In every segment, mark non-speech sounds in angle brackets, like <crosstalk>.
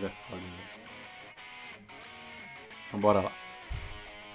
Zé foda, Então bora lá.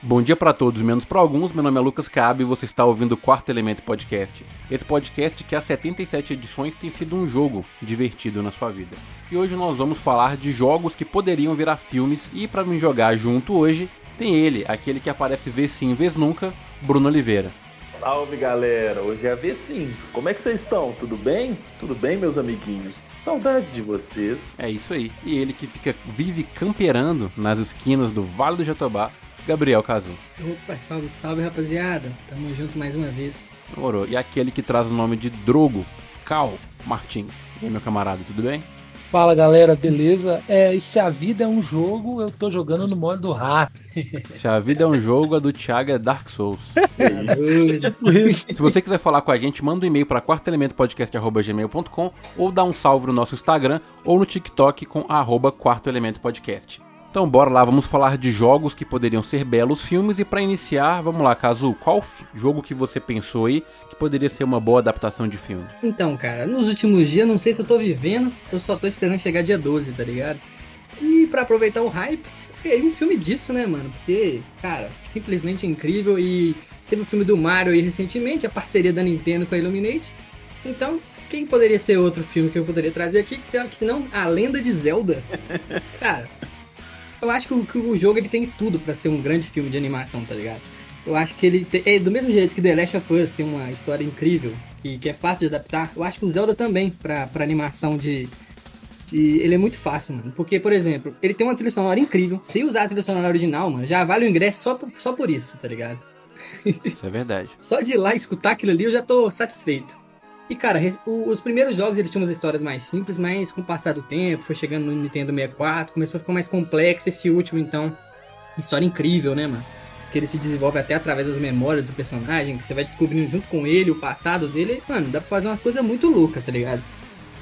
Bom dia para todos, menos para alguns. Meu nome é Lucas Cabe e você está ouvindo o Quarto Elemento Podcast. Esse podcast que há 77 edições tem sido um jogo divertido na sua vida. E hoje nós vamos falar de jogos que poderiam virar filmes e para me jogar junto hoje tem ele, aquele que aparece vez sim, vez nunca, Bruno Oliveira. Salve galera, hoje é a vez sim. Como é que vocês estão? Tudo bem? Tudo bem, meus amiguinhos? Saudades de vocês. É isso aí. E ele que fica vive camperando nas esquinas do Vale do Jatobá, Gabriel Cazu. Opa, salve, salve rapaziada. Tamo junto mais uma vez. Demorou. E aquele que traz o nome de Drogo, Cal Martins. E aí, meu camarada, tudo bem? Fala galera, beleza? É, e se a vida é um jogo, eu tô jogando no modo do rap. <laughs> Se a vida é um jogo, a do Thiago é Dark Souls. <laughs> se você quiser falar com a gente, manda um e-mail para quartoelementopodcast.gmail.com ou dá um salve no nosso Instagram ou no TikTok com arroba quarto elemento podcast. Então bora lá, vamos falar de jogos que poderiam ser belos filmes e para iniciar, vamos lá, Kazu, qual jogo que você pensou aí poderia ser uma boa adaptação de filme? Então, cara, nos últimos dias, não sei se eu tô vivendo, eu só tô esperando chegar dia 12, tá ligado? E para aproveitar o hype, queria um filme disso, né, mano? Porque, cara, simplesmente incrível e teve o filme do Mario aí recentemente, a parceria da Nintendo com a Illuminate. Então, quem poderia ser outro filme que eu poderia trazer aqui, que senão A Lenda de Zelda? <laughs> Cara, eu acho que o, que o jogo ele tem tudo para ser um grande filme de animação, tá ligado? Eu acho que ele é do mesmo jeito que The Last of Us tem uma história incrível e que é fácil de adaptar. Eu acho que o Zelda também para animação de, de, ele é muito fácil, mano. Porque, por exemplo, ele tem uma trilha sonora incrível. Se usar a trilha sonora original, mano, já vale o ingresso só por, só por isso, tá ligado? Isso é verdade. <laughs> só de ir lá escutar aquilo ali eu já tô satisfeito. E, cara, os primeiros jogos eles tinham umas histórias mais simples, mas com o passar do tempo, foi chegando no Nintendo 64, começou a ficar mais complexo. Esse último, então, história incrível, né, mano? Que ele se desenvolve até através das memórias do personagem, que você vai descobrindo junto com ele o passado dele. Mano, dá pra fazer umas coisas muito loucas, tá ligado?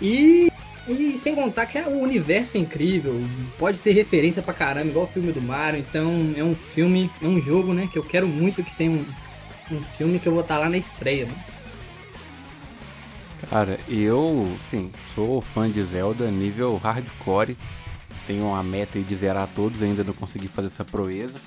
E, e sem contar que é, o universo é incrível, pode ter referência pra caramba, igual o filme do Mario. Então, é um filme, é um jogo, né, que eu quero muito que tenha um, um filme que eu vou estar lá na estreia, mano. Cara, eu, sim, sou fã de Zelda, nível hardcore. Tenho uma meta de zerar todos, ainda não consegui fazer essa proeza.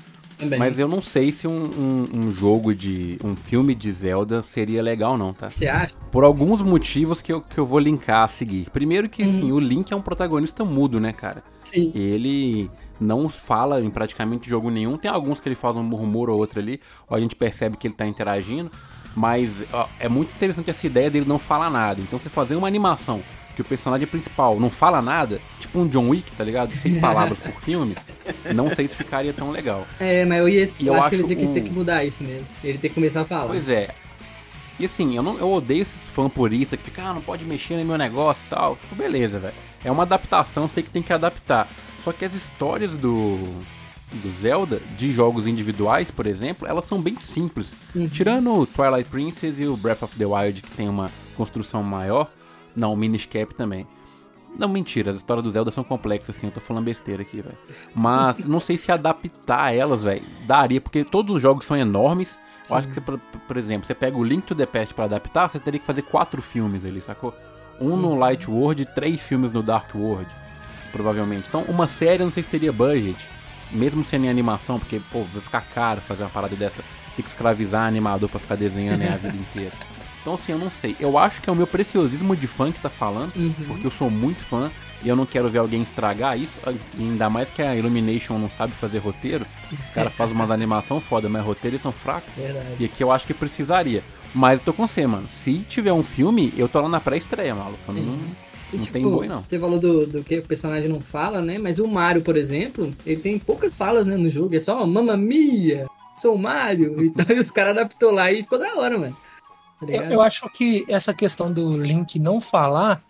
Também. Mas eu não sei se um, um, um, jogo de. um filme de Zelda seria legal, não, tá? Você acha? Por alguns motivos que eu, que eu vou linkar a seguir. Primeiro que, uhum. Assim, o Link é um protagonista mudo, né, cara? Sim. Ele não fala em praticamente jogo nenhum. Tem alguns que ele faz um murmúrio ou outro ali, ou a gente percebe que ele tá interagindo. Mas ó, é muito interessante essa ideia dele não falar nada. Então você fazer uma animação que o personagem principal não fala nada, tipo um John Wick, tá ligado? Sem palavras por filme, não sei se ficaria tão legal. É, mas eu, ia, eu, eu acho, que ele um... tem que mudar isso mesmo. Ele tem que começar a falar. Pois é. E assim, eu, não, eu odeio esses fã puristas que ficam, ah, não pode mexer no meu negócio e tal. Tipo, beleza, velho. É uma adaptação, sei que tem que adaptar. Só que as histórias do do Zelda, de jogos individuais, por exemplo, elas são bem simples. Uhum. Tirando o Twilight Princess e o Breath of the Wild, que tem uma construção maior. Não, o Minish Cap também. Não, mentira, as histórias do Zelda são complexas, assim, eu tô falando besteira aqui, velho. Mas não sei se adaptar elas, velho, daria, porque todos os jogos são enormes. Sim. Eu acho que, você, por, por, exemplo, você pega o Link to the Past pra adaptar, você teria que fazer quatro filmes ali, sacou? Um no uhum. Light World e três filmes no Dark World, provavelmente. Então, uma série, eu não sei se teria budget mesmo sendo em animação, porque, pô, vai ficar caro fazer uma parada dessa, ter que escravizar animador pra ficar desenhando né, a vida <laughs> inteira. Então, assim, eu não sei. Eu acho que é o meu preciosismo de fã que tá falando, uhum. porque eu sou muito fã e eu não quero ver alguém estragar isso. Ainda mais que a Illumination não sabe fazer roteiro. Os caras <laughs> fazem umas animação foda, mas roteiros são fracos. Verdade. E aqui eu acho que precisaria. Mas eu tô com você, mano. Se tiver um filme, eu tô lá na pré-estreia, maluco. Eu não, e, não tipo, tem boi, não. Você falou do, do que o personagem não fala, né? Mas o Mario, por exemplo, ele tem poucas falas né, no jogo. É só Mamma Mia, sou o Mario. <laughs> Então, e os caras adaptou lá e ficou da hora, mano. Tá eu, eu, acho que essa questão do Link não falar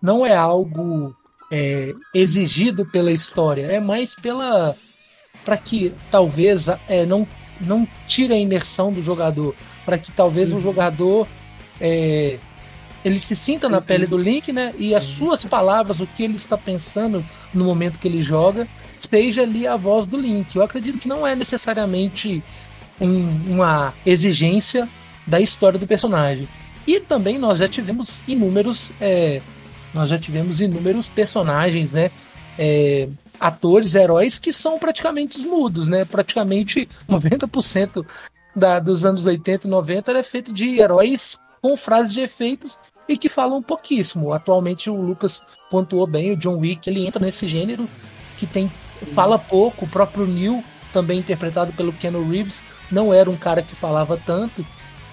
não é algo é, exigido pela história. É mais pela. para que talvez é, não, não tire a imersão do jogador. Para que talvez uhum. o jogador. É, ele se sinta Sim. na pele do Link, né? E as suas palavras, o que ele está pensando no momento que ele joga, esteja ali a voz do Link. Eu acredito que não é necessariamente um, uma exigência da história do personagem. E também nós já tivemos inúmeros, é, nós já tivemos inúmeros personagens, né? é, atores, heróis que são praticamente mudos, né? Praticamente <laughs> 90% da, dos anos 80 e 90 era feito de heróis com frases de efeitos e que falam pouquíssimo. Atualmente o Lucas pontuou bem, o John Wick, ele entra nesse gênero que tem fala pouco, o próprio Neil, também interpretado pelo Keanu Reeves, não era um cara que falava tanto.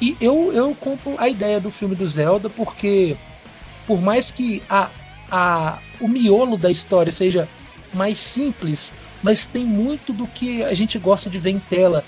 E eu, eu compro a ideia do filme do Zelda, porque por mais que a, a, o miolo da história seja mais simples, mas tem muito do que a gente gosta de ver em tela,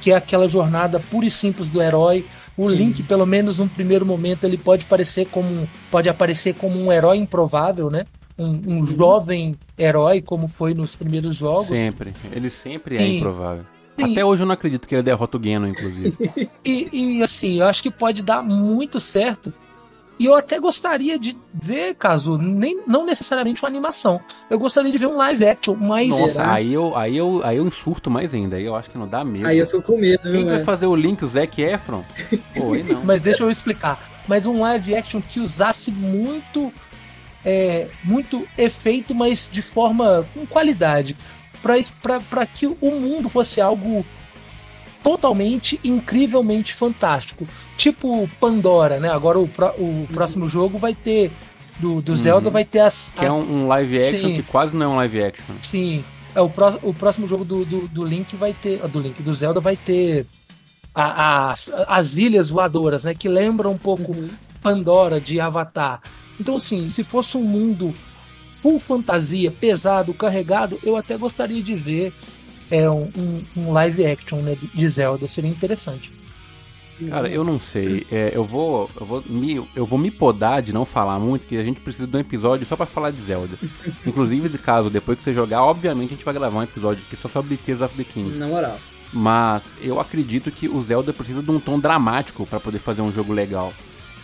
que é aquela jornada pura e simples do herói. O Sim. Link, pelo menos no primeiro momento, ele pode parecer como pode aparecer como um herói improvável, né? Um, um uhum. jovem herói, como foi nos primeiros jogos. Sempre. Ele sempre é Sim. é improvável. Sim. Até hoje eu não acredito que ele derrota o Geno, inclusive. <laughs> e, e, assim, eu acho que pode dar muito certo, e eu até gostaria de ver, caso, nem, não necessariamente uma animação. Eu gostaria de ver um live action mais. Nossa, aí eu, aí, eu, aí eu insurto mais ainda. Aí eu acho que não dá mesmo. Aí eu fico com medo, Quem vai fazer o link, o Zac Efron? <laughs> Pô, aí não. Mas deixa eu explicar. Mas um live action que usasse muito. É, muito efeito, mas de forma. com qualidade. Para que o mundo fosse algo totalmente, incrivelmente fantástico. Tipo Pandora, né? Agora o, pro, o próximo jogo vai ter. Do, do uhum. Zelda vai ter as. Que é um, live action Sim. que quase não é um live action. Sim. É, o, pró, o próximo jogo do, do, do Link vai ter. Do Link, do Zelda vai ter a, as, as ilhas voadoras, né? Que lembram um pouco uhum. Pandora de Avatar. Então, assim, se fosse um mundo full fantasia, pesado, carregado, eu até gostaria de ver é, um, um, live action né, de Zelda. Seria interessante. Cara, eu não sei. É, eu vou, eu vou me, eu vou me podar de não falar muito, que a gente precisa de um episódio só para falar de Zelda. <laughs> Inclusive, caso depois que você jogar, obviamente a gente vai gravar um episódio aqui só sobre Tears of the King. Na moral. Mas eu acredito que o Zelda precisa de um tom dramático para poder fazer um jogo legal.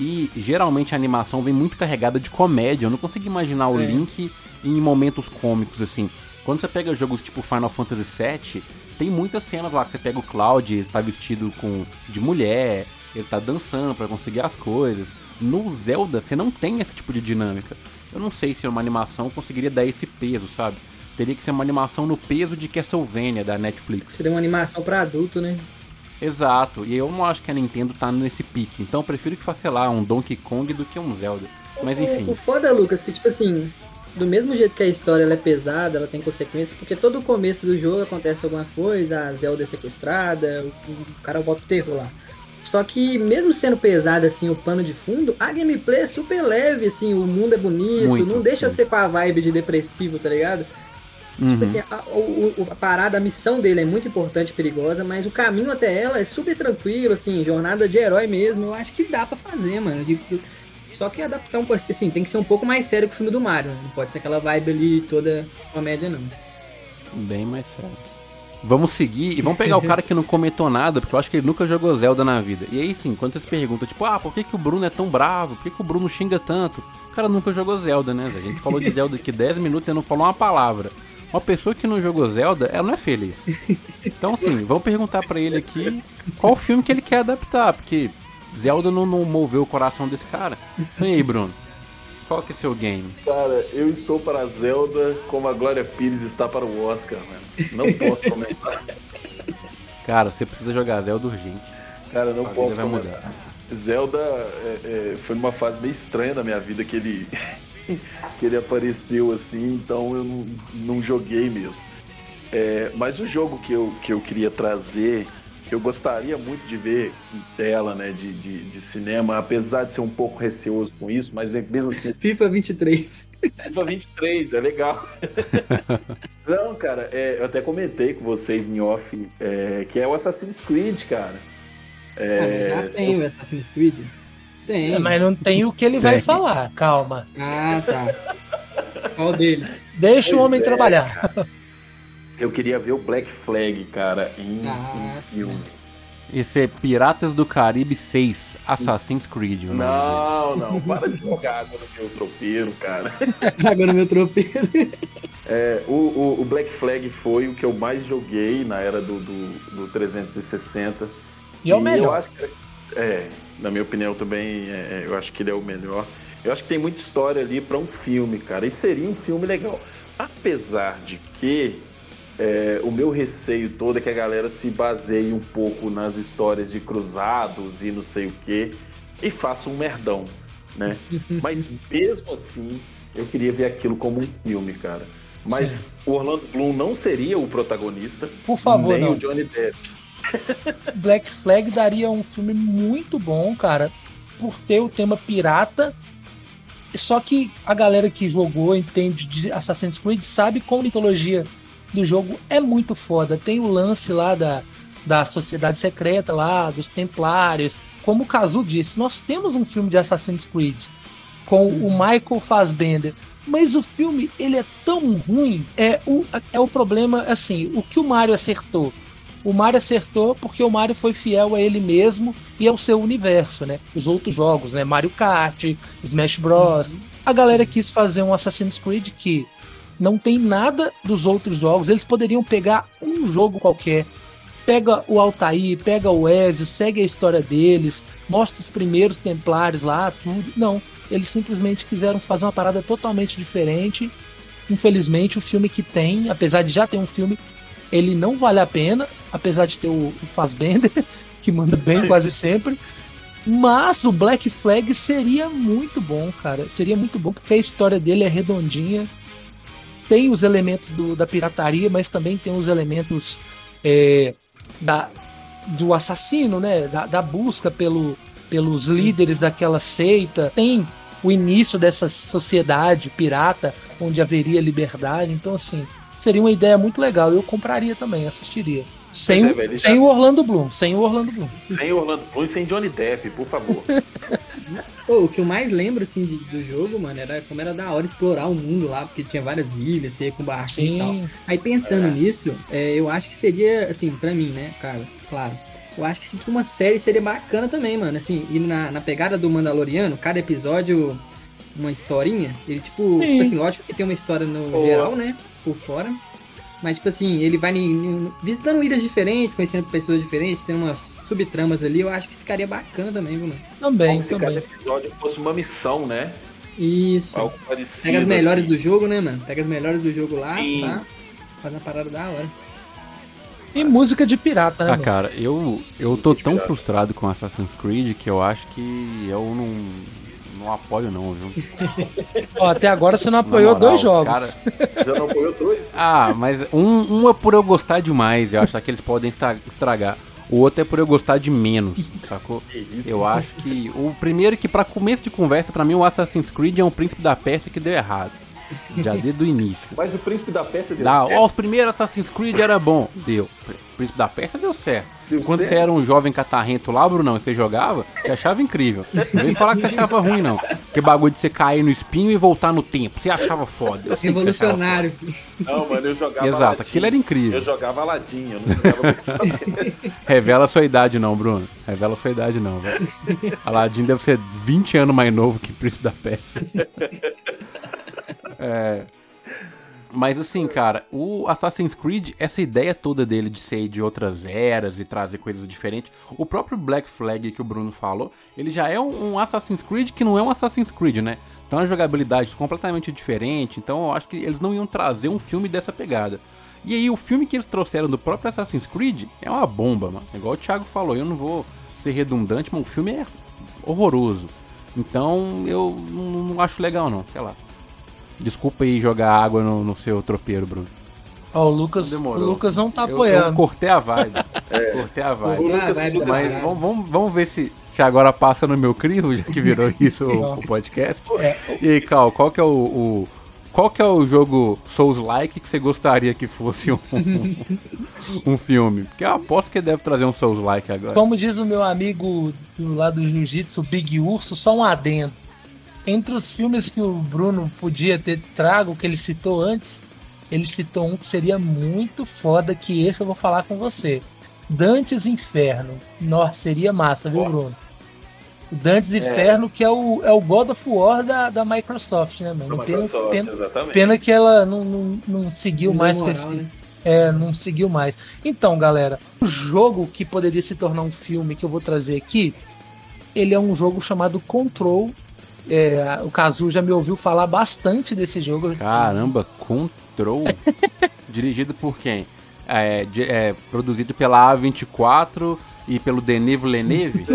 E geralmente a animação vem muito carregada de comédia. Eu não consigo imaginar o é. Link em momentos cômicos assim. Quando você pega jogos tipo Final Fantasy VII, tem muitas cenas lá que você pega o Cloud, está vestido com de mulher, ele tá dançando para conseguir as coisas. No Zelda você não tem esse tipo de dinâmica. Eu não sei se uma animação conseguiria dar esse peso, sabe? Teria que ser uma animação no peso de Castlevania da Netflix. Seria uma animação para adulto, né? Exato, e eu não acho que a Nintendo tá nesse pique. Então eu prefiro que faça, sei lá, um Donkey Kong do que um Zelda. Mas enfim. O, o foda, Lucas, que tipo assim, do mesmo jeito que a história é pesada, ela tem consequências, porque todo o começo do jogo acontece alguma coisa, a Zelda é sequestrada, o, o cara bota o terror lá. Só que mesmo sendo pesado assim o pano de fundo, a gameplay é super leve, assim, o mundo é bonito, Muito, não deixa ser com a vibe de depressivo, tá ligado? Tipo uhum. Tipo assim, a, o, a parada, a missão dele é muito importante e perigosa, mas o caminho até ela é super tranquilo, assim, jornada de herói mesmo. Eu acho que dá para fazer, mano. De, só que adaptar um pouco, assim, tem que ser um pouco mais sério que o filme do Mario, né? Não pode ser aquela vibe ali toda comédia, não. Bem mais sério. Vamos seguir e vamos pegar o cara que não comentou nada, porque eu acho que ele nunca jogou Zelda na vida. E aí sim, quando você pergunta, tipo, ah, por que, que o Bruno é tão bravo? Por que, que o Bruno xinga tanto? O cara nunca jogou Zelda, né? A gente falou de <laughs> Zelda aqui 10 minutos e não falou uma palavra. Uma pessoa que não jogou Zelda, ela não é feliz. Então, assim, <laughs> vamos perguntar para ele aqui qual filme que ele quer adaptar, porque Zelda não, não moveu o coração desse cara. E aí, Bruno? Qual que é seu game? Cara, eu estou para Zelda como a Glória Pires está para o Oscar, mano. Não posso comentar. <laughs> Cara, você precisa jogar Zelda urgente. Cara, não a posso vai comentar. Mudar. Zelda é, é, foi numa fase meio estranha da minha vida que ele, <laughs> que ele apareceu assim, então eu não, não joguei mesmo. É, mas o jogo que eu, que eu queria trazer eu gostaria muito de ver em tela, né, de, de, de, cinema, apesar de ser um pouco receoso com isso, mas é mesmo assim. <laughs> FIFA 23. FIFA 23, é legal. <laughs> Não, cara, é, eu até comentei com vocês em off é, que é o Assassin's Creed, cara. É, ah, já tem o Assassin's Creed. Tem. É, mas não tem o que ele tem. vai falar, calma. Ah, tá. Qual deles? Deixa pois o homem é, trabalhar. Cara. Eu queria ver o Black Flag, cara, em, ah, em filme. Esse é Piratas do Caribe 6, Assassin's Creed. Não, não, para de jogar água no meu tropeiro, cara. <laughs> água no meu tropeiro. É, o, o, o, Black Flag foi o que eu mais joguei na era do, do, do 360. E é o melhor. Que, é, na minha opinião também, é, eu acho que ele é o melhor. Eu acho que tem muita história ali para um filme, cara. E seria um filme legal. Apesar de que é, o meu receio todo é que a galera se baseie um pouco nas histórias de cruzados e não sei o que e faça um merdão, né? <laughs> Mas mesmo assim, eu queria ver aquilo como um filme, cara. Mas Sim. o Orlando Bloom não seria o protagonista. Por favor, nem não. o Johnny Depp. Black Flag daria um filme muito bom, cara, por ter o tema pirata. Só que a galera que jogou, entende de Assassin's Creed, sabe como a mitologia do jogo é muito foda. Tem o lance lá da, da sociedade secreta lá, dos templários. Como o Kazu disse, nós temos um filme de Assassin's Creed com o Michael Fassbender. Mas o filme, ele é tão ruim. É o, é o problema, assim, o que o Mario acertou o Mario acertou porque o Mario foi fiel a ele mesmo e ao seu universo, né? Os outros jogos, né? Mario Kart, Smash Bros. Uhum. A galera quis fazer um Assassin's Creed que não tem nada dos outros jogos. Eles poderiam pegar um jogo qualquer, pega o Altair, pega o Ezio, segue a história deles, mostra os primeiros Templários lá, tudo. Não, eles simplesmente quiseram fazer uma parada totalmente diferente. Infelizmente, o filme que tem, apesar de já ter um filme, ele não vale a pena, apesar de ter o, o Fassbender, <laughs> que manda bem quase sempre. Mas o Black Flag seria muito bom, cara. Seria muito bom porque a história dele é redondinha. Tem os elementos do, da pirataria, mas também tem os elementos é, da, do assassino, né? Da, da busca pelo, pelos líderes daquela seita. Tem o início dessa sociedade pirata onde haveria liberdade. Então, assim, seria uma ideia muito legal. Eu compraria também, assistiria. Sem, é, velho, sem já... o Orlando Bloom, sem o Orlando Bloom. Sem o Orlando Bloom e sem Johnny Depp, por favor. <laughs> Pô, o que eu mais lembro, assim, de, do jogo, mano, era como era da hora explorar o mundo lá, porque tinha várias ilhas, você ia com barquinho e tal. Aí pensando é. nisso, é, eu acho que seria, assim, pra mim, né, cara, claro. Eu acho que sim, que uma série seria bacana também, mano. Assim, e na, na pegada do Mandaloriano, cada episódio uma historinha. Ele, tipo, tipo assim, lógico que tem uma história no Boa. geral, né? Por fora. Mas, tipo assim, ele vai visitando ilhas diferentes, conhecendo pessoas diferentes, tem umas subtramas ali, eu acho que ficaria bacana também, viu, mano? Também, Como se cada episódio fosse uma missão, né? Isso. Algo parecido, Pega as melhores assim. do jogo, né, mano? Pega as melhores do jogo lá, Sim. tá? Faz uma parada da hora. E música de pirata, né? Ah, cara, eu, eu tô tão frustrado com Assassin's Creed que eu acho que eu não não apoio não, viu? <laughs> Ó, até agora você não apoiou moral, dois jogos. Cara... <laughs> Já não apoiou dois? Ah, mas um, um é por eu gostar demais, eu acho que eles podem estragar. O outro é por eu gostar de menos, sacou? Eu acho que o primeiro que para começo de conversa, para mim o Assassin's Creed é um príncipe da Pérsia que deu errado. Já desde o início. Mas o príncipe da Pérsia deu certo. Ó, os primeiros Assassin's Creed era bom. Deu. O príncipe da Pérsia deu certo. Deu Quando certo? você era um jovem catarrento lá, Brunão, e você jogava, você achava incrível. Não vem falar que você achava ruim, não. Que bagulho de você cair no espinho e voltar no tempo. Você achava foda. Eu Revolucionário. Não, mano, eu jogava Exato, Aladdin. aquilo era incrível. Eu jogava Aladdin, eu não jogava <laughs> Revela sua idade não, Bruno. Revela sua idade não, velho. Aladdin deve ser 20 anos mais novo que Príncipe da Pérsia. <laughs> É... Mas assim, cara, o Assassin's Creed, essa ideia toda dele de ser de outras eras e trazer coisas diferentes, o próprio Black Flag que o Bruno falou, ele já é um, Assassin's Creed que não é um Assassin's Creed, né? Então a jogabilidade completamente diferente, então eu acho que eles não iam trazer um filme dessa pegada. E aí o filme que eles trouxeram do próprio Assassin's Creed é uma bomba, mano. Igual o Thiago falou, eu não vou ser redundante, mas o filme é horroroso. Então eu não, não acho legal não, sei lá. Desculpa aí jogar água no, no seu tropeiro, Bruno. Ó, oh, o Lucas, o Lucas não tá apoiando. Eu, eu cortei a vibe. <laughs> é. Cortei a vibe. Lucas, mas vamos, vamos, vamos ver se, se agora passa no meu crivo, já que virou <laughs> isso o, o, podcast. É. E aí, Cal, qual que é o, o qual que é o jogo Souls-like que você gostaria que fosse um, <laughs> um filme? Porque eu aposto que deve trazer um Souls-like agora. Como diz o meu amigo do lado do Jiu-Jitsu, Big Urso, só um adendo entre os filmes que o Bruno podia ter trago, que ele citou antes, ele citou um que seria muito foda, que esse eu vou falar com você. Dantes Inferno. Nossa, seria massa, viu, Bruno? Dantes é. Inferno, que é o, é o God of War da, da Microsoft, né, mano? Pena, Microsoft, pena, pena, que ela não, não, não seguiu não mais moral, né? É, não seguiu mais. Então, galera, o jogo que poderia se tornar um filme que eu vou trazer aqui, ele é um jogo chamado Control É, o Kazu já me ouviu falar bastante desse jogo. Caramba, Control? <laughs> Dirigido por quem? É, de, é, produzido pela A24 e pelo Denis Villeneuve?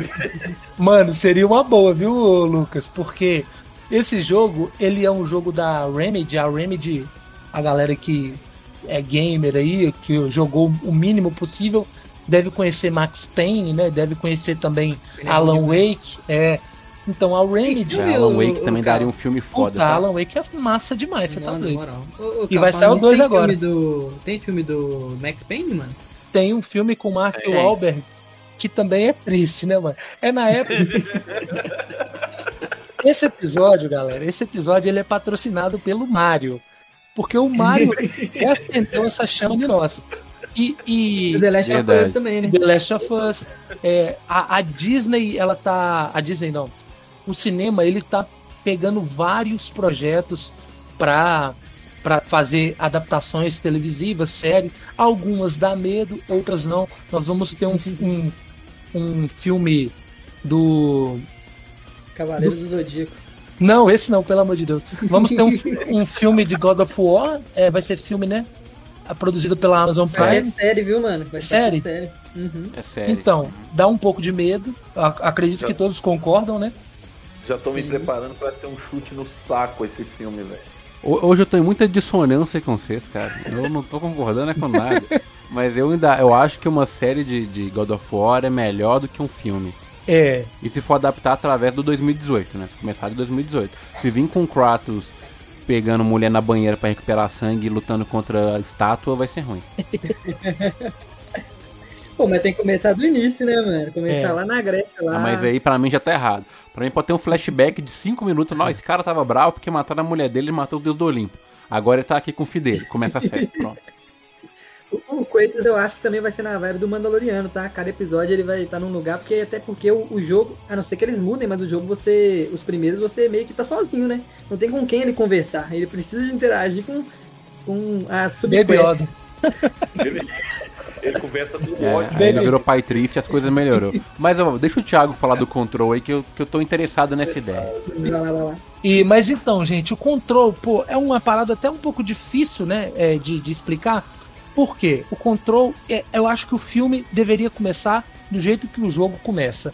<laughs> Mano, seria uma boa, viu, Lucas? Porque esse jogo, ele é um jogo da Remedy. A Remedy, a galera que é gamer aí, que jogou o mínimo possível, deve conhecer Max Payne, né? Deve conhecer também Alan Wake. É, então a Remedy. É, Alan Wake o, também o, daria um filme foda. Puta, tá? Alan Wake é massa demais, você tá doido. O, e vai sair o 2 agora. Do... Tem filme do Max Payne, mano? Tem um filme com Mark é. Wahlberg que também é triste, né, mano? É na época. <laughs> esse episódio, galera, esse episódio ele é patrocinado pelo Mario. Porque o Mario <laughs> acendeu essa chama de nós. E, e The Last Verdade. of Us também, né? The Last of Us. É, a, a Disney, ela tá. A Disney não. O cinema, ele tá pegando vários projetos para para fazer adaptações televisivas, séries. Algumas dá medo, outras não. Nós vamos ter um, um, um filme do. Cavaleiros do, do Zodíaco. Não, esse não, pelo amor de Deus. Vamos ter um, <laughs> um filme de God of War. É, vai ser filme, né? É produzido pela Amazon Prime. É série, viu, mano? Vai série? série. Uhum. É série. Então, dá um pouco de medo. Acredito que todos concordam, né? Já tô me preparando para ser um chute no saco esse filme, velho. Hoje eu tô em muita dissonância com vocês, cara. Eu não tô concordando com nada. <laughs> Mas eu ainda eu acho que uma série de, de God of War é melhor do que um filme. É. E se for adaptar através do 2018, né? Se começar de 2018. Se vir com Kratos pegando mulher na banheira para recuperar sangue e lutando contra a estátua, vai ser ruim. <laughs> Pô, mas tem que começar do início, né, mano? Começar é. lá na Grécia, lá. Ah, mas aí pra mim já tá errado. Pra mim pode ter um flashback de 5 minutos. Não, esse cara tava bravo porque mataram a mulher dele e matou os deuses do Olimpo. Agora ele tá aqui com o Fidel. Começa a série, pronto. <laughs> O Kratos eu acho que também vai ser na vibe do Mandaloriano, tá? Cada episódio ele vai estar num lugar, porque até porque o, o, jogo, a não ser que eles mudem, mas o jogo você, os primeiros você meio que tá sozinho, né? Não tem com quem ele conversar, ele precisa interagir com, com as subquests. <laughs> Ele conversa do é, ódio. Aí ele virou pai triste as coisas melhorou. Mas ó, deixa o Thiago falar do control aí que eu, que eu tô interessado nessa ideia. Vai lá, vai lá. E, mas então, gente, o control, pô, é uma parada até um pouco difícil, né, é, de, de explicar. Por quê? O control, é, eu acho que o filme deveria começar do jeito que o jogo começa.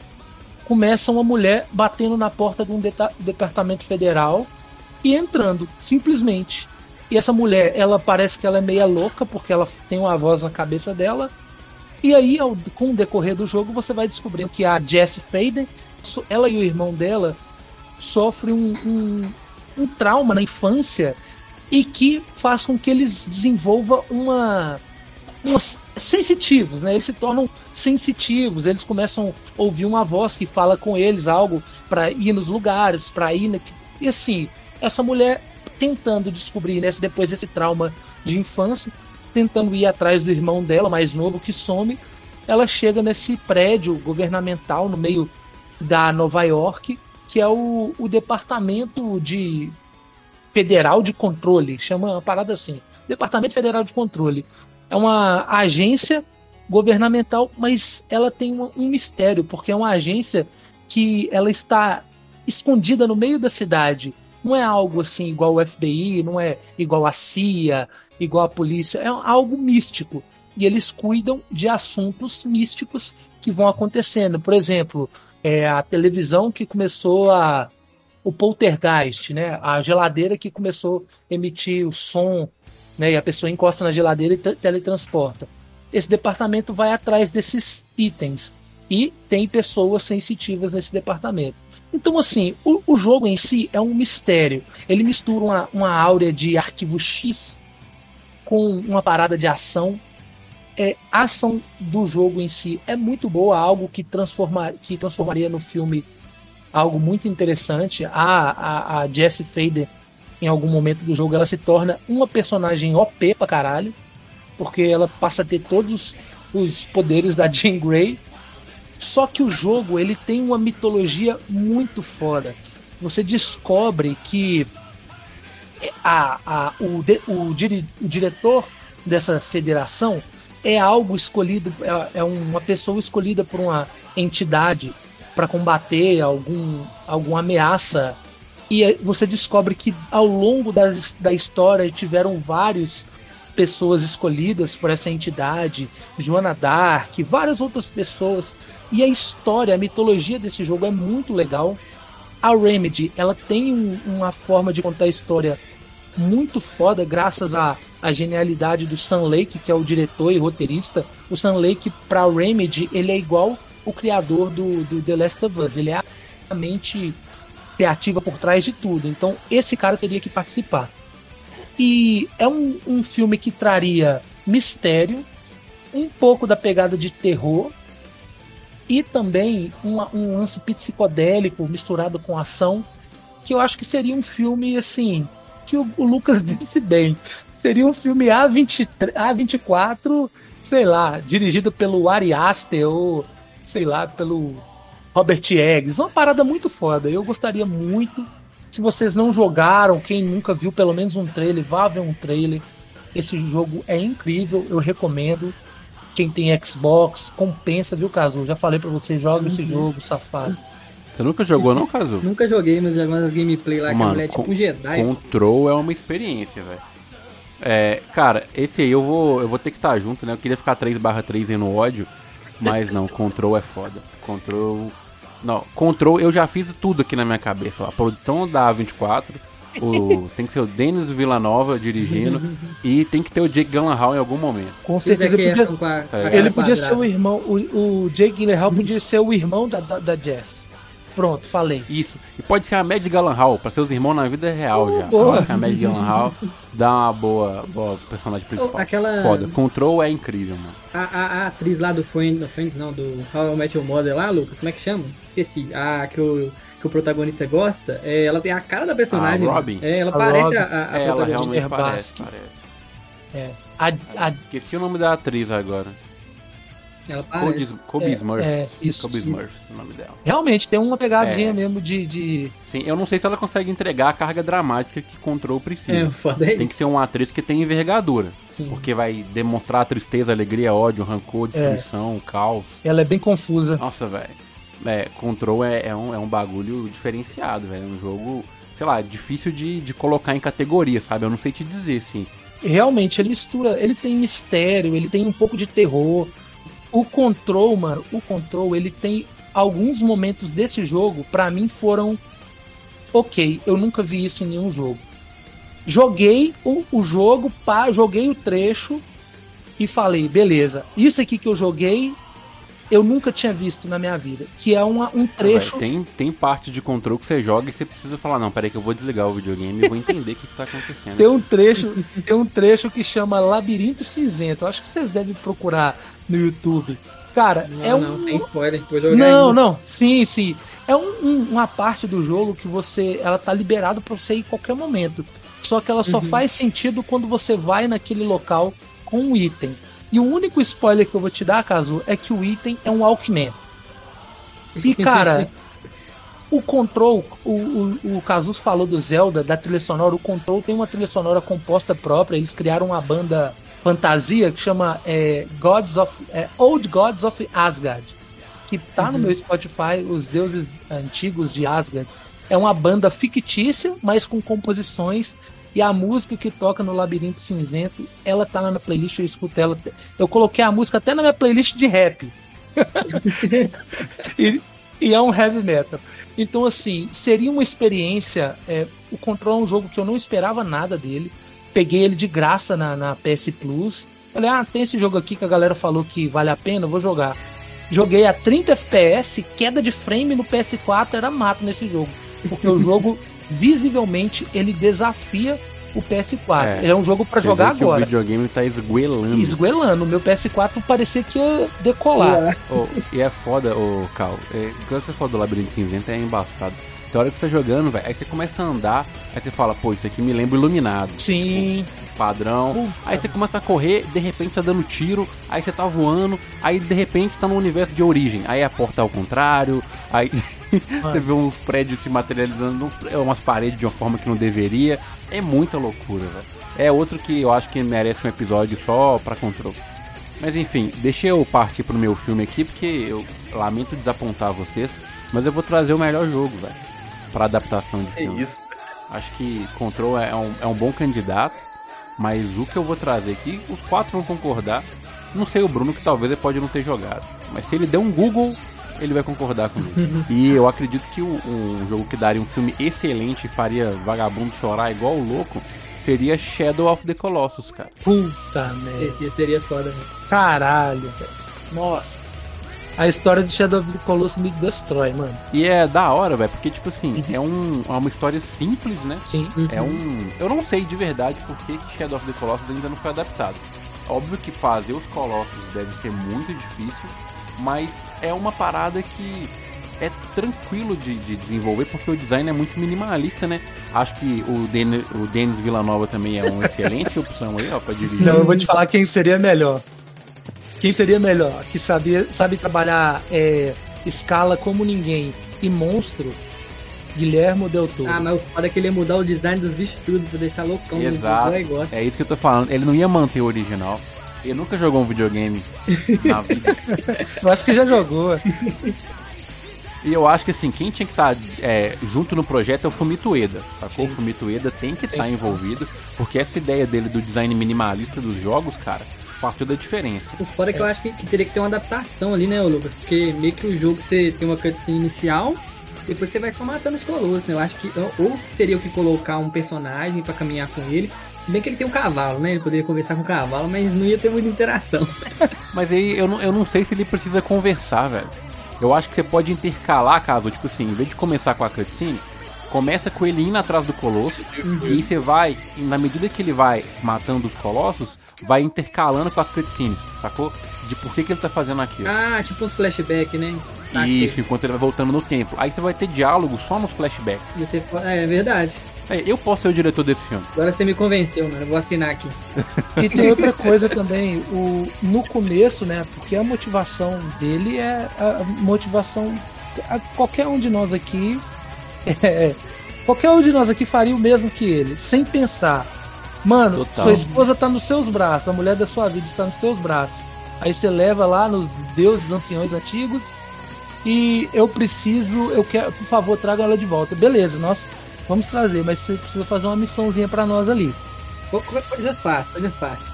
Começa uma mulher batendo na porta de um departamento federal e entrando, simplesmente. E essa mulher, ela parece que ela é meia louca, porque ela tem uma voz na cabeça dela. E aí, ao, com o decorrer do jogo, você vai descobrindo que a Jessie Faden, ela e o irmão dela, sofrem um, um, um trauma na infância e que faz com que eles desenvolvam uma, uma sensitivos, né? Eles se tornam sensitivos, eles começam a ouvir uma voz que fala com eles algo para ir nos lugares, para ir na... e assim, essa mulher tentando descobrir, né, depois desse trauma de infância, tentando ir atrás do irmão dela, mais novo, que some, ela chega nesse prédio governamental no meio da Nova York, que é o, o Departamento de Federal de Controle, chama uma parada assim, Departamento Federal de Controle. É uma agência governamental, mas ela tem um, um mistério, porque é uma agência que ela está escondida no meio da cidade não é algo assim igual o FBI, não é igual a CIA, igual a polícia, é algo místico. E eles cuidam de assuntos místicos que vão acontecendo. Por exemplo, é a televisão que começou a. O poltergeist, né? A geladeira que começou a emitir o som, né? E a pessoa encosta na geladeira e teletransporta. Esse departamento vai atrás desses itens. E tem pessoas sensitivas nesse departamento. Então, assim, o, o, jogo em si é um mistério. Ele mistura uma, uma áurea de arquivo X com uma parada de ação. É, a ação do jogo em si é muito boa, algo que, transforma, que transformaria no filme algo muito interessante. A, a, a Jessie Fader, em algum momento do jogo, ela se torna uma personagem OP pra caralho, porque ela passa a ter todos os poderes da Jean Grey só que o jogo ele tem uma mitologia muito foda. Você descobre que a, a, o, de, o, o diretor dessa federação é algo escolhido, é, é uma pessoa escolhida por uma entidade para combater algum, alguma ameaça. E você descobre que ao longo das, da história tiveram várias pessoas escolhidas por essa entidade, Joana Dark, várias outras pessoas. E a história, a mitologia desse jogo é muito legal. A Remedy, ela tem um, uma forma de contar a história muito foda, graças à, à genialidade do Sam Lake, que é o diretor e roteirista. O Sam Lake, pra Remedy, ele é igual o criador do, do The Last of Us. Ele é a mente criativa por trás de tudo. Então, esse cara teria que participar. E é um, um filme que traria mistério, um pouco da pegada de terror, e também um, um lance psicodélico misturado com ação, que eu acho que seria um filme assim que o, o Lucas <laughs> disse bem. Seria um filme A23, A24, sei lá, dirigido pelo Ari Aster ou sei lá, pelo Robert Eggs. Uma parada muito foda. Eu gostaria muito. Se vocês não jogaram, quem nunca viu pelo menos um trailer, vá ver um trailer. Esse jogo é incrível, eu recomendo. Quem tem Xbox, compensa, viu, Caso? Já falei para você, joga uhum. esse jogo, safado. Você nunca jogou, não, Caso? nunca joguei, mas já vi umas gameplay lá Mano, que a mulher é tipo um Jedi. Control é uma experiência, velho. É, cara, esse aí eu vou, eu vou ter que estar tá junto, né? Eu queria ficar 3 barra 3 aí no ódio, mas não, Control é foda. Control. Não, Control eu já fiz tudo aqui na minha cabeça. Ó. A produção da A24, o, <laughs> tem que ser o Denis Villanova dirigindo e tem que ter o Jake Gyllenhaal em algum momento. Com certeza ele podia, tá ele podia ser o irmão, o, o Jake Gyllenhaal podia ser o irmão da, da, da Jess. Pronto, falei. Isso. E pode ser a Mad Gyllenhaal, pra seus irmãos na vida real oh, já. Boa. Eu acho que a Mad Gyllenhaal dá uma boa, boa personagem principal. Aquela... Foda. Control é incrível, mano. A, a, a atriz lá do Friends, Friends não, do How I Met Your Mother lá, Lucas, como é que chama? Esqueci. A que o que o protagonista gosta, é, ela tem a cara da personagem. A Robin. É, ela a parece Robin. a, a, a é, Ela realmente parece, parece. É. A, a... Esqueci o nome da atriz agora. Ela parece. Kobe, é, Smurf. É, isso, Kobe isso. Smurf, o nome dela. Realmente, tem uma pegadinha é. mesmo de, de, Sim, eu não sei se ela consegue entregar a carga dramática que Control precisa. É, foda é Tem que ser uma atriz que tem envergadura. Sim. Porque vai demonstrar tristeza, alegria, ódio, rancor, destruição, é. caos. Ela é bem confusa. Nossa, velho. É, Control é, é, um, é um bagulho diferenciado, velho. É um jogo, sei lá, difícil de, de colocar em categoria, sabe? Eu não sei te dizer, sim. Realmente, ele mistura, ele tem mistério, ele tem um pouco de terror. O Control, mano, o Control, ele tem alguns momentos desse jogo, para mim foram ok. Eu nunca vi isso em nenhum jogo. Joguei o, o jogo, pá, joguei o trecho e falei, beleza, isso aqui que eu joguei eu nunca tinha visto na minha vida. Que é uma, um trecho. tem, tem parte de controle que você joga e você precisa falar, não, peraí que eu vou desligar o videogame e vou entender o que, que tá acontecendo. Tem um trecho, tem um trecho que chama Labirinto Cinzento. Acho que vocês devem procurar no YouTube. Cara, não, é um. Não, sem spoiler. Vou jogar não, ainda. não. Sim, sim. É um, um, uma parte do jogo que você. Ela tá liberada pra você ir em qualquer momento. Só que ela só uhum. faz sentido quando você vai naquele local com um item. E o único spoiler que eu vou te dar, caso, é que o item é um Walkman. E cara, <laughs> o Control, o, o, o Casus falou do Zelda, da trilha sonora, o Control tem uma trilha sonora composta própria, eles criaram uma banda fantasia que chama é, Gods of, é, Old Gods of Asgard, que tá uhum. no meu Spotify, os deuses antigos de Asgard. É uma banda fictícia, mas com composições e a música que toca no Labirinto Cinzento, ela tá na minha playlist, eu escuto ela. Eu coloquei a música até na minha playlist de rap. <laughs> e, e, é um heavy metal. Então, assim, seria uma experiência. É, o Control é um jogo que eu não esperava nada dele. Peguei ele de graça na, na PS Plus. Falei, ah, tem esse jogo aqui que a galera falou que vale a pena, vou jogar. Joguei a 30 FPS, queda de frame no PS4 era mato nesse jogo. Porque o jogo <laughs> visivelmente ele desafia o PS4. É, ele é um jogo para jogar agora. o videogame tá esguelando. Esguelando. O meu PS4 parecia que ia decolar. Oh, e é foda, ô oh, Cal. É, quando você fala do Labirinto Cinzento é embaçado. Tem hora que você tá jogando, velho, aí você começa a andar, aí você fala, pô, isso aqui me lembra iluminado. Sim. Tipo, padrão. Puta. Aí você começa a correr, de repente tá dando tiro, aí você tá voando, aí de repente tá no universo de origem. Aí a porta ao contrário, aí <laughs> você vê uns prédios se materializando, umas paredes de uma forma que não deveria. É muita loucura, velho. É outro que eu acho que merece um episódio só pra controle. Mas enfim, deixa eu partir pro meu filme aqui, porque eu lamento desapontar vocês. Mas eu vou trazer o melhor jogo, velho. Pra adaptação de É filme. isso. Acho que Control é um, é um bom candidato, mas o que eu vou trazer aqui, os quatro vão concordar. Não sei o Bruno, que talvez ele pode não ter jogado. Mas se ele der um Google, ele vai concordar comigo. e eu acredito que o- um jogo que daria um filme excelente e faria vagabundo chorar igual o louco seria Shadow of the Colossus, cara. Puta merda. Esse seria foda, né? Caralho, velho. Nossa. A história de Shadow of the Colossus me destrói, mano. E é da hora, velho, porque, tipo assim, é, um, é uma história simples, né? Sim. É um. Eu não sei de verdade por que que Shadow of the Colossus ainda não foi adaptado. Óbvio que fazer os Colossus deve ser muito difícil, mas é uma parada que é tranquilo de, de desenvolver porque o design é muito minimalista, né? Acho que o, Den o Denis Villanova também é uma excelente <laughs> opção aí, ó, pra dirigir. Não, eu vou te falar quem seria melhor. Quem seria melhor? Que sabia, sabe trabalhar é, escala como ninguém e monstro? Guilhermo Del Toro. Ah, mas o foda é que ele ia mudar o design dos bichos tudo pra deixar loucão. Exato. Negócio. É isso que eu tô falando. Ele não ia manter o original. Ele nunca jogou um videogame na vida. <laughs> Eu acho que já jogou. E eu acho que assim, quem tinha que estar junto no projeto é o Fumito Ueda, sacou? O Fumito Ueda tem que estar envolvido, porque essa ideia dele do design minimalista dos jogos, cara, faz toda a diferença. O foda é que eu acho que, que teria que ter uma adaptação ali, né, Lucas? Porque meio que o jogo você tem uma cutscene inicial, depois você vai só matando os colossos, né? Eu acho que ou- teria que colocar um personagem pra caminhar com ele, se bem que ele tem um cavalo, né? Ele poderia conversar com o cavalo, mas não ia ter muita interação. <laughs> Mas aí eu não, eu não sei se ele precisa conversar, velho. Eu acho que você pode intercalar, caso, tipo assim, em vez de começar com a cutscene, começa com ele indo atrás do colosso, e aí você vai, e na medida que ele vai matando os colossos, vai intercalando com as cutscenes, sacou? De por que, que ele tá fazendo aquilo. Ah, tipo uns flashback, né? Tá Isso, enquanto ele vai voltando no tempo. Aí você vai ter diálogo só nos flashbacks. Fo- É, é verdade. É, eu posso ser o diretor desse filme. Agora você me convenceu, mano. Eu vou assinar aqui. <laughs> E tem outra coisa também, o, no começo, né? Porque a motivação dele é a motivação. a- qualquer um de nós aqui. <laughs> é, qualquer um de nós aqui faria o mesmo que ele, sem pensar. Mano, Total. sua esposa tá nos seus braços, a mulher da sua vida está nos seus braços. Aí você leva lá nos deuses anciões antigos e eu preciso, eu quero, por favor, traga ela de volta. Beleza, nós vamos trazer, mas você precisa fazer uma missãozinha pra nós ali. Co- co- Coisa fácil, coisa fácil.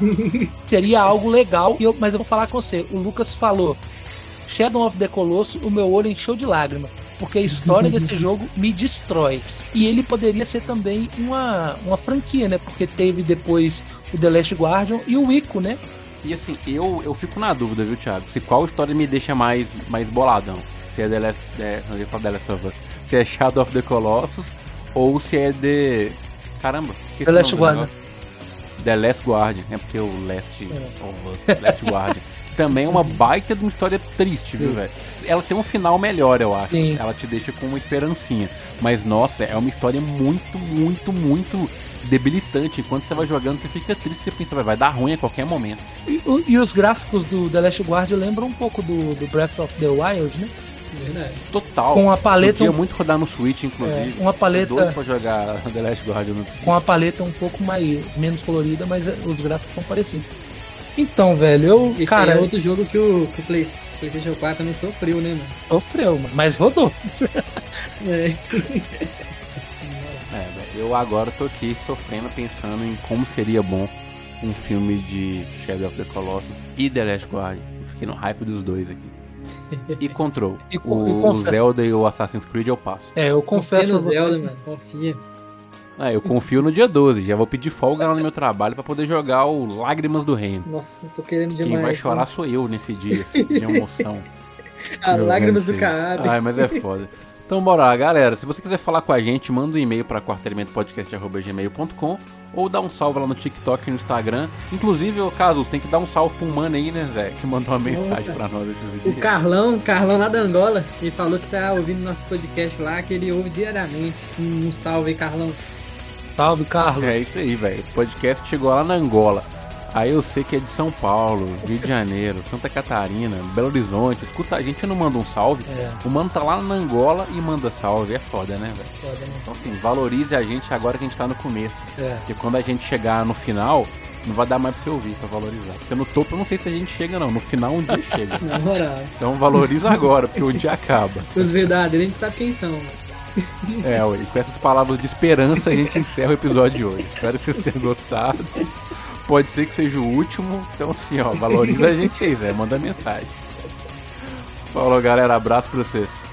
<laughs> seria algo legal, e eu- mas eu vou falar com você. O Lucas falou: Shadow of the Colossus, o meu olho encheu de lágrima. Porque a história desse <laughs> jogo me destrói. E ele poderia ser também uma, uma franquia, né? Porque teve depois o The Last Guardian e o Ico, né? E assim, eu, eu fico na dúvida, viu, Thiago? Se qual história me deixa mais, mais boladão. Se é The Last, é, não ia falar The Last of Us. Se é Shadow of the Colossus ou se é The... Caramba, The Last Guardian. negócio. The Last Guardian, é porque o Last É. of Us, Last Guardian. <laughs> Também é uma baita de uma história triste, viu, velho? Ela tem um final melhor, eu acho. Sim. Ela te deixa com uma esperancinha. Mas, nossa, é uma história muito, muito, muito debilitante. Enquanto você vai jogando, você fica triste, você pensa, vai, dar ruim a qualquer momento. E, e os gráficos do The Last Guardian lembram um pouco do, do Breath of the Wild, né? Verdade. Total. Com a paleta Podia um- muito rodar no Switch, inclusive. É, uma paleta- Tô doido pra jogar <laughs> The Last Guardian no Switch. com a paleta um pouco mais menos colorida, mas é, os gráficos são parecidos. Então, velho, eu, Esse cara, é outro jogo que o, que o Play- PlayStation 4 também sofreu, né, mano? sofreu, mano, mas rodou. <laughs> É. É, velho, eu agora tô aqui sofrendo, pensando em como seria bom um filme de Shadow of the Colossus e The Last Guardian. Eu fiquei no hype dos dois aqui. <laughs> E Control. E o, e o Zelda e o Assassin's Creed eu passo. É, eu Confia confesso no a você- Zelda, mano. Confia. Ah, eu confio no dia 12, já vou pedir folga lá no meu trabalho pra poder jogar o Lágrimas do Reino. Nossa, tô querendo demais. Quem vai né? chorar sou eu nesse dia, de emoção. <laughs> As Jogando lágrimas do caralho. Ai, mas é foda. Então bora lá, galera. Se você quiser falar com a gente, manda um e-mail para quartelementopodcast.gmail.com ou dá um salve lá no TikTok e no Instagram. Inclusive, ô Casus, tem que dar um salve um mano aí, né, Zé? Que mandou uma mensagem pra nós esses O dias. Carlão, Carlão lá da Angola, ele falou que tá ouvindo nosso podcast lá, que ele ouve diariamente. Um salve aí, Carlão. Salve, Carlos. É isso aí, velho. Podcast chegou lá na Angola. Aí eu sei que é de São Paulo, Rio de Janeiro, Santa Catarina, Belo Horizonte. Escuta, a gente não manda um salve. É, O mano tá lá na Angola e manda salve. É foda, né, velho? Foda, né? Então, assim, valorize a gente agora que a gente tá no começo. é. Porque quando a gente chegar no final, Não vai dar mais pra você ouvir, pra valorizar. Porque no topo eu não sei se a gente chega, não. No final um dia <laughs> chega. Na moral. Então valoriza agora, porque o dia acaba. Os verdadeiros, a gente sabe quem são. É, e com essas palavras de esperança a gente encerra o episódio de hoje. Espero que vocês tenham gostado. Pode ser que seja o último. Então, assim, ó, valoriza a gente aí, velho. Manda mensagem. Falou, galera. Abraço pra vocês.